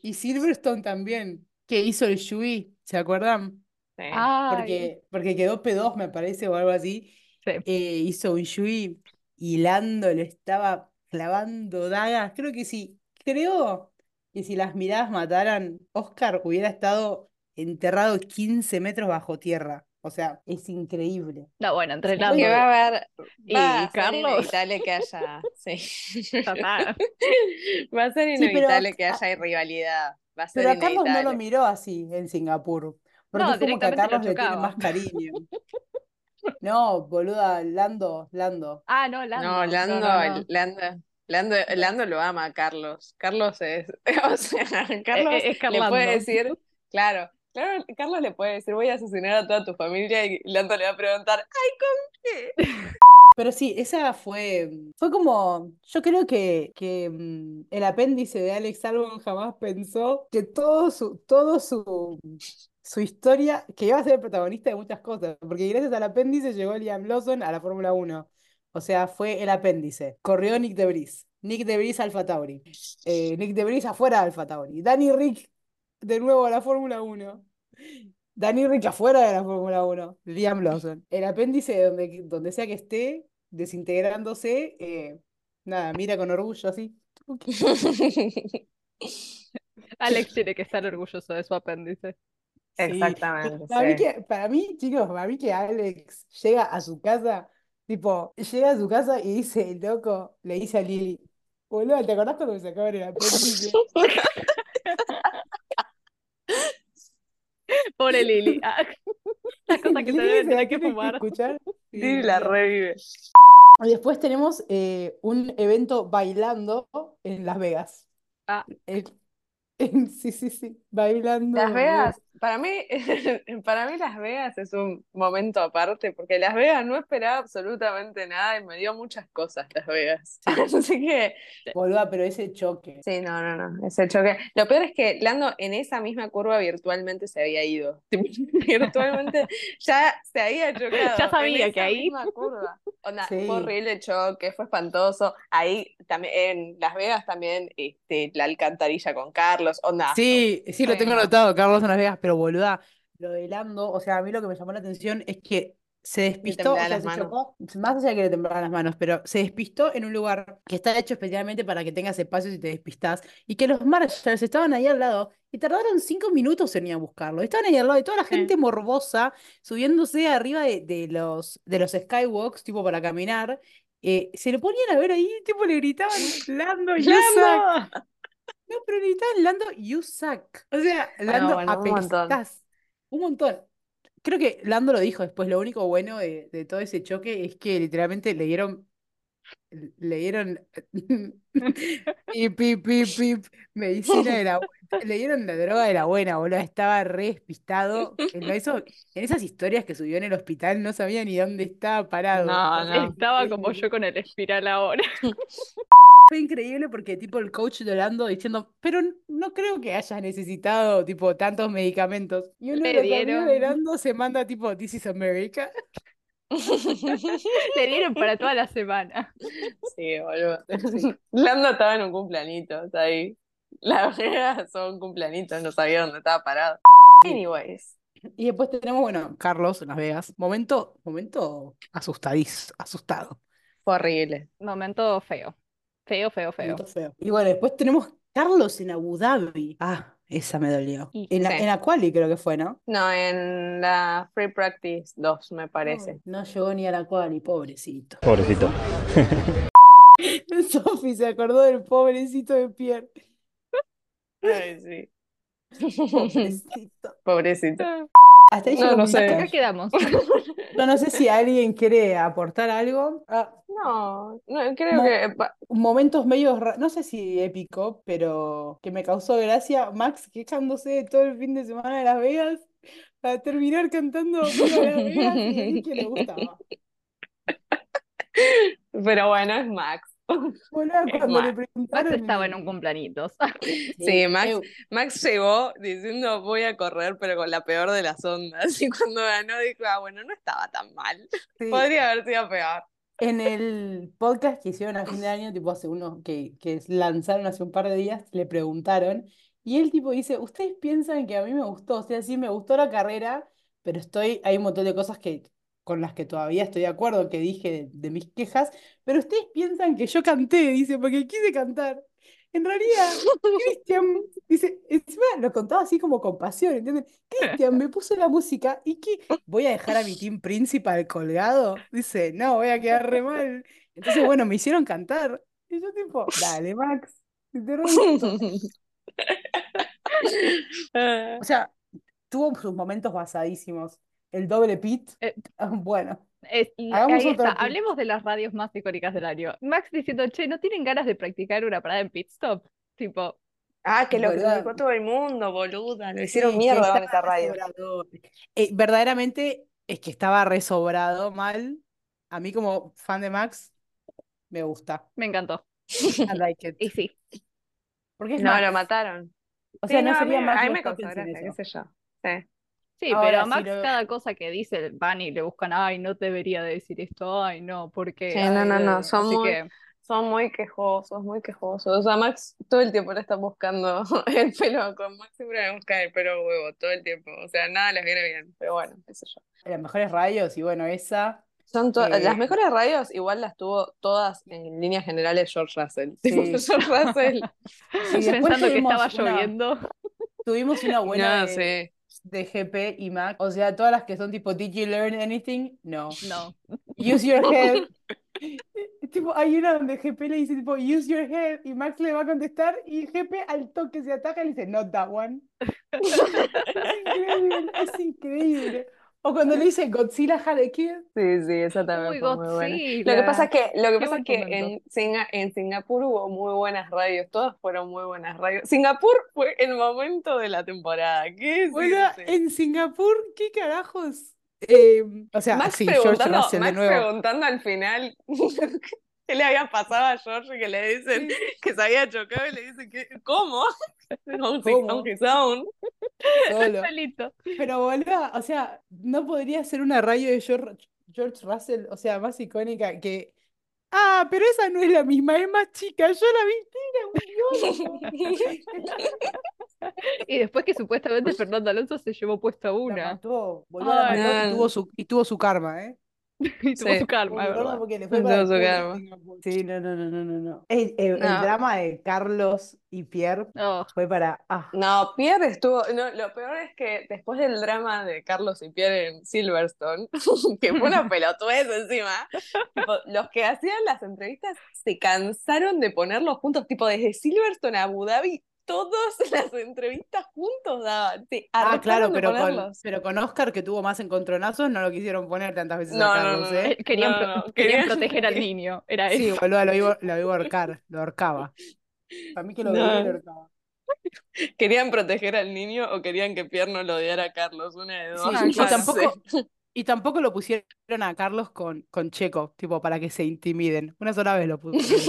S2: Y Silverstone también, que hizo el Yui, ¿se acuerdan?
S3: sí.
S2: Porque, porque quedó P2, me parece, o algo así.
S1: sí.
S2: eh, hizo un Yui y Lando le estaba clavando dagas. Creo que sí, creo que si las miradas mataran, Oscar hubiera estado enterrado 15 metros bajo tierra. O sea, es increíble.
S1: No, bueno, entre
S3: Que va a haber,
S1: y
S3: va a ser
S1: Carlos,
S3: inevitable que haya, sí. Va a ser
S2: Sí, pero
S3: inevitable que haya rivalidad. Va a ser
S2: Pero a Carlos no lo
S3: inevitable.
S2: miró así en Singapur. Porque
S1: No,
S2: es como que a Carlos le tiene más cariño. No, boluda, Lando, Lando.
S1: Ah, no, Lando.
S3: No, Lando,
S1: no, no.
S3: Lando, Lando, Lando lo ama a Carlos. Carlos es, o sea, Carlos
S1: es
S3: le puede decir, claro, claro, Carlos le puede decir, voy a asesinar a toda tu familia y Lando le va a preguntar, ay, ¿con qué?
S2: Pero sí, esa fue, fue como, yo creo que, que mm, el apéndice de Alex Albon jamás pensó que todo su, todo su, su historia, que iba a ser el protagonista de muchas cosas, porque gracias al apéndice llegó Liam Lawson a la Fórmula 1. O sea, fue el apéndice. Corrió Nick de Vries. Nick de Vries Alfa Tauri. Eh, Nick de Vries afuera de Alfa Tauri. Danny Rick de nuevo a la Fórmula 1. Danny Rick afuera de la Fórmula 1. Liam Lawson. El apéndice donde, donde sea que esté, desintegrándose, eh, nada, mira con orgullo así.
S1: Alex tiene que estar orgulloso de su apéndice.
S3: Exactamente,
S2: Para mí, que, para mí, chicos, para mí que Alex llega a su casa, tipo, llega a su casa y dice, loco, le dice a Lili, boludo, ¿te acordás cuando me sacaban el apéndice?
S1: Pobre Lili. Ah, Las cosas que se
S2: Lili se la
S1: que fumar.
S2: escuchar. Sí,
S3: Sí, la revive.
S2: Después tenemos eh, un evento bailando en Las Vegas.
S1: Ah.
S2: El- en- sí, sí, sí, bailando
S3: Las Vegas, para mí, para mí Las Vegas es un momento aparte, porque Las Vegas no esperaba absolutamente nada y me dio muchas cosas Las Vegas. Así que,
S2: Boluda, pero ese choque.
S3: sí, no, no, no, ese choque. Lo peor es que Lando en esa misma curva virtualmente se había ido. Virtualmente ya se había chocado.
S1: Ya
S3: en
S1: sabía
S3: esa
S1: que ahí-
S3: misma curva. Onda,
S2: Sí.
S3: fue horrible el choque, fue espantoso. Ahí también, en Las Vegas también, este, la alcantarilla con Carlos, onda.
S2: Sí, sí, lo tengo anotado, Carlos en Las Vegas, pero boluda, lo de Lando, o sea, a mí lo que me llamó la atención es que se despistó, o sea, se chocó, más allá de que le temblaban las manos, pero se despistó en un lugar que está hecho especialmente para que tengas espacio si te despistas, y que los Marshalls estaban ahí al lado, y tardaron cinco minutos en ir a buscarlo. Estaban ahí al lado de toda la
S3: Sí.
S2: gente morbosa, subiéndose arriba de, de los, de los skywalks, tipo para caminar. eh, se lo ponían a ver ahí, tipo le gritaban, Lando.
S3: ¡Lando!
S2: No, pero gritaban, Lando, you suck. O sea,
S3: Bueno,
S2: Lando,
S3: bueno, un montón.
S2: apestás. Un montón. Creo que Lando lo dijo después, lo único bueno de, de todo ese choque es que literalmente le dieron, le dieron pip, pip, pip, pip, medicina de la buena, le dieron la droga de la buena, boludo, estaba re despistado, en, eso, en esas historias que subió en el hospital no sabía ni dónde estaba parado,
S3: No, no.
S1: Estaba como yo con el espiral ahora.
S2: Fue increíble porque tipo el coach de Orlando diciendo, pero no creo que hayas necesitado tipo tantos medicamentos. Y uno de
S1: Le
S2: los amigos de
S1: dieron.
S2: Orlando se manda tipo, This is America.
S1: Le dieron para toda la semana.
S3: Sí, boludo.
S2: Sí.
S3: Lando estaba en un cumpleaños ahí. La verdad, son cumpleaños, no sabía dónde estaba parado. Anyways.
S2: Y después tenemos, bueno, Carlos en Las Vegas. Momento, momento asustadizo, asustado.
S3: Fue horrible.
S1: Momento feo. Feo, feo, feo.
S2: Feo. Y bueno, después tenemos Carlos en Abu Dhabi. Ah, esa me dolió.
S1: Y-
S2: En la,
S3: Sí.
S2: en la quali creo que fue, ¿no?
S3: No, en la Free Practice 2, me parece.
S2: No llegó ni a la quali, pobrecito.
S4: Pobrecito.
S2: Sofi se acordó del pobrecito de Pierre.
S3: Ay, sí.
S2: Pobrecito.
S3: Pobrecito.
S2: Hasta ahí
S3: No, no sé.
S1: Acá quedamos.
S2: Yo no sé si alguien quiere aportar algo. Ah,
S3: No, no, creo
S2: Mo-
S3: que
S2: momentos medio, ra- no sé si épico, pero que me causó gracia. Max quejándose todo el fin de semana de Las Vegas para terminar cantando Viva Las Vegas y decir que le gustaba.
S3: Pero bueno, es Max.
S2: Le
S3: Max.
S2: preguntaron.
S1: Max estaba en un cumpleaños.
S3: Sí, Max, Max llegó diciendo voy a correr, pero con la peor de las ondas. Y cuando ganó dijo, ah, bueno, no estaba tan mal.
S2: sí.
S3: Podría haber sido peor.
S2: En el podcast que hicieron a fin de año, tipo hace uno que, que lanzaron hace un par de días, le preguntaron, y el tipo dice, ¿ustedes piensan que a mí me gustó? O sea, sí me gustó la carrera, pero estoy, hay un montón de cosas que, con las que todavía estoy de acuerdo, que dije de, mis quejas, pero ustedes piensan que yo canté, dice, porque quise cantar. En realidad, Cristian, dice, encima lo contaba así como con pasión, ¿entienden? Cristian me puso la música y que voy a dejar a mi team principal colgado. Dice, no, voy a quedar re mal. Entonces, bueno, me hicieron cantar. Y yo tipo, dale, Max, te re gustó".
S3: Ah,
S2: O sea, tuvo sus momentos basadísimos. El doble pit,
S1: Eh,
S2: bueno,
S1: Es- y
S2: Hagamos
S1: ahí
S2: otro
S1: está.
S2: pit.
S1: Hablemos de las radios más icónicas del año. Max diciendo, che, ¿no tienen ganas de practicar una parada en pit stop? Tipo,
S3: Ah, que lo
S2: Boluda.
S3: criticó todo el mundo, boluda. Lo hicieron
S2: sí, que
S3: mierda con esa radio.
S2: Eh, verdaderamente es que estaba resobrado mal. A mí como fan de Max, me gusta.
S1: me encantó.
S2: I like it.
S1: Y sí,
S2: Porque
S3: No,
S2: Max.
S3: lo mataron.
S2: O
S3: Sí,
S2: sea, no
S3: no, a
S2: sería
S3: mí,
S2: Max
S3: a mí me causó gracia, qué sé yo. Sí.
S1: Sí,
S2: Ahora,
S1: pero a
S2: si
S1: Max
S2: lo-
S1: cada cosa que dice van y le buscan, ay, no debería de decir esto, ay, no, porque
S3: Sí, no, no, no, son
S1: Así
S3: muy-
S1: que,
S3: Son muy quejosos, muy quejosos. O sea, Max todo el tiempo le está buscando el pelo. Con Max siempre le busca el pelo huevo, todo el tiempo. O sea, nada les viene bien. Pero bueno, qué sé yo.
S2: Las mejores radios, y bueno, esa.
S3: Son to-
S2: Eh,
S3: Las mejores radios igual las tuvo todas en líneas generales George Russell.
S2: Sí.
S3: George Russell.
S2: Sí,
S1: pensando que estaba
S2: una-
S1: lloviendo.
S2: Tuvimos una buena
S3: No,
S2: de,
S3: sí.
S2: De GP y Mac. O sea, todas las que son tipo, ¿Did you learn anything? No.
S1: No,
S2: Use your head. Tipo, hay una donde GP le dice tipo, use your head, y Max le va a contestar, y GP al toque se ataca y le dice, not that one. Es increíble, es increíble. O cuando le dice Godzilla had a kid.
S3: Sí, sí, esa también
S1: Uy,
S3: fue muy buena. Lo que pasa es que, lo que pasa es que en, Singa- en Singapur hubo muy buenas radios, todas fueron muy buenas radios. Singapur fue el momento de la temporada. ¿Qué
S2: Bueno,
S3: decirte?
S2: en Singapur, ¿qué carajos? Eh, o sea,
S3: Max
S2: sí, George
S3: preguntando,
S2: Russell de
S3: Max
S2: nuevo.
S3: preguntando al final qué le había pasado a George que le dicen que se había chocado y le dicen que ¿cómo?
S2: ¿Cómo?
S3: own.
S2: Solo.
S1: solito.
S2: Pero boludo, o sea, no podría ser una radio de George, George Russell, o sea, más icónica que. Ah, pero esa no es la misma, es más chica. Yo la vi, idiota.
S1: Y después que supuestamente Fernando Alonso se llevó puesta
S2: La
S1: una.
S2: mató, boludo, la
S1: Ay,
S2: mató y tuvo su, y tuvo su karma, ¿eh?
S1: Y tuvo
S3: Sí.
S1: su es
S2: Gordo
S1: verdad.
S2: porque le fue para
S3: su
S2: Singapur. Sí, no, no, no, no, no, no. El, el- el
S3: No.
S2: drama de Carlos y Pierre
S1: Oh,
S2: fue para. Ah,
S3: No, Pierre estuvo. No, lo peor es que después del drama de Carlos y Pierre en Silverstone, que fue una pelotudez encima, tipo, los que hacían las entrevistas se cansaron de ponerlos juntos, tipo desde Silverstone a Abu Dhabi, todas las entrevistas juntos daban. Se
S2: Ah, claro, pero con, pero con Oscar, que tuvo más encontronazos, no lo quisieron poner tantas veces
S3: No,
S2: a Carlos,
S3: no,
S2: ¿eh?
S1: eh, querían,
S3: no,
S1: pro-
S3: no,
S1: querían
S3: querían-
S1: proteger al niño, era
S2: Sí,
S1: eso.
S2: boludo, lo iba, lo iba a ahorcar, lo ahorcaba. Para mí que lo veía y lo
S3: No.
S2: ahorcaba.
S3: ¿Querían proteger al niño o querían que Pierre no lo odiara a Carlos? Una de dos.
S2: Sí,
S1: Ah,
S2: y tampoco, y tampoco lo pusieron a Carlos con, con Checo, tipo, para que se intimiden. Una sola vez lo pusieron.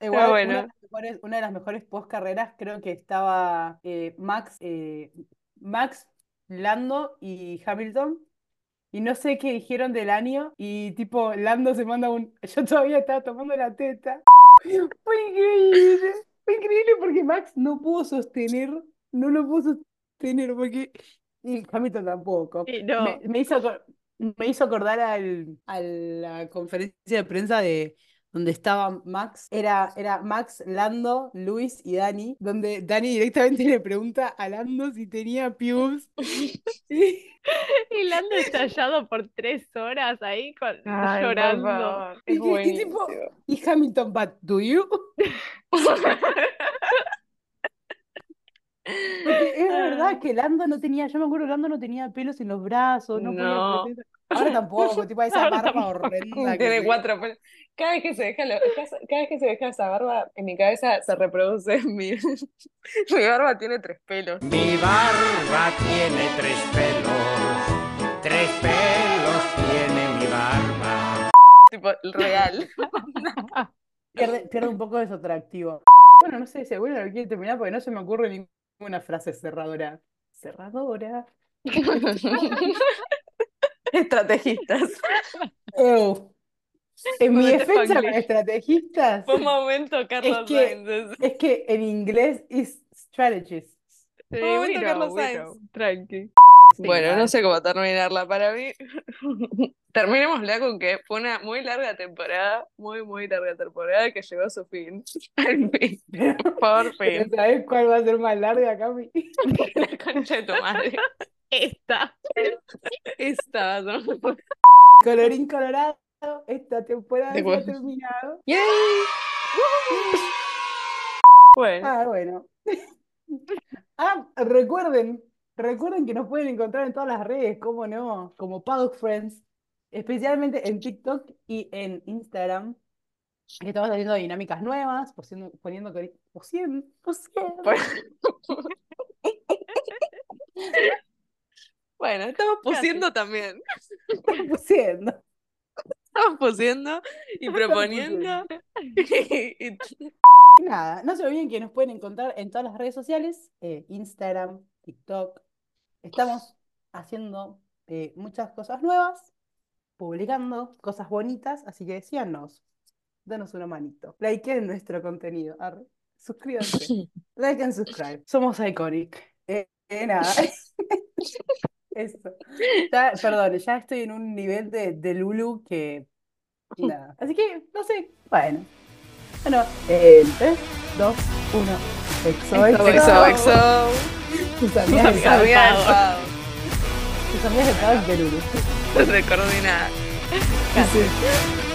S2: Igual,
S3: bueno.
S2: una, de las mejores, una de las mejores post carreras creo que estaba eh, Max, eh, Max, Lando y Hamilton. Y no sé qué dijeron del año. Y tipo, Lando se manda un. Yo todavía estaba tomando la teta. Fue increíble. Fue increíble porque Max no pudo sostener. No lo pudo sostener porque. Y Hamilton tampoco.
S1: No.
S2: Me, me hizo, me hizo acordar al, a la conferencia de prensa de donde estaba Max. Era, era Max, Lando, Luis y Dani, donde Dani directamente le pregunta a Lando si tenía pubes. Y-
S1: Lando estallado por tres horas ahí con-
S3: Ay, por
S1: llorando.
S2: y-
S3: es
S2: y tipo-
S3: buenísimo.
S2: y Hamilton, but do you? Porque es verdad que Lando no tenía, yo me acuerdo, Lando no tenía pelos en los brazos, no,
S3: No.
S2: podía. Ahora tampoco, tipo esa
S1: Ahora
S2: barba
S1: tampoco.
S2: horrenda que
S3: Tiene cuatro pelos. Cada vez que se deja, lo- cada vez que se deja esa barba, en mi cabeza se reproduce mi, mi barba tiene tres pelos.
S5: Mi barba tiene tres pelos, tres pelos tiene mi barba.
S3: Tipo, real.
S2: Pierde, pierde un poco de su atractivo. Bueno, no sé si alguno lo quiere terminar porque no se me ocurre ninguna frase cerradora. Cerradora.
S3: Estrategistas.
S2: Eu. En mi defensa con estrategistas,
S3: Fue un momento Carlos
S2: que-
S3: Sainz. es-
S2: es que en inglés es strategist.
S1: Sí,
S3: Un momento,
S1: know,
S3: Carlos Sainz.
S1: Tranqui.
S2: Sí,
S3: Bueno, no sé cómo terminarla para mí. Terminémosla con que fue una muy larga temporada, muy, muy larga temporada que llegó a su fin. Al fin, por fin.
S2: ¿Sabes cuál va a ser más larga, Cami?
S3: La concha de tu madre.
S1: Esta.
S3: Esta ser-
S2: Colorín colorado, esta temporada se ha terminado.
S3: ¡Yay! Bueno,
S2: Ah, bueno. Ah, recuerden, recuerden que nos pueden encontrar en todas las redes, ¿cómo no? Como Paddock Friends, especialmente en TikTok y en Instagram. que Estamos haciendo dinámicas nuevas, poniendo, poniendo, pusiendo, pusiendo.
S3: bueno, estamos pusiendo también.
S2: pusiendo.
S3: Estamos pusiendo y
S2: Estamos
S3: proponiendo. Y-
S2: Y nada, no se olviden que nos pueden encontrar en todas las redes sociales, eh, Instagram, TikTok. Estamos haciendo eh, muchas cosas nuevas, publicando cosas bonitas, así que síganos, denos una manito, likeen nuestro contenido, arre, suscríbanse, like and subscribe. Somos Iconic. Eh, eh, nada. Eso. Ya, perdón, ya estoy en un nivel de, de Lulu que nada. Así que, no sé, bueno. Bueno, en 3, 2, 1. Exo, exo,
S3: Exo, exo.
S2: Tus amigas del.
S3: Pau.
S2: Tus amigas del Pau de Lulu.
S3: De coordinar.
S2: Sí.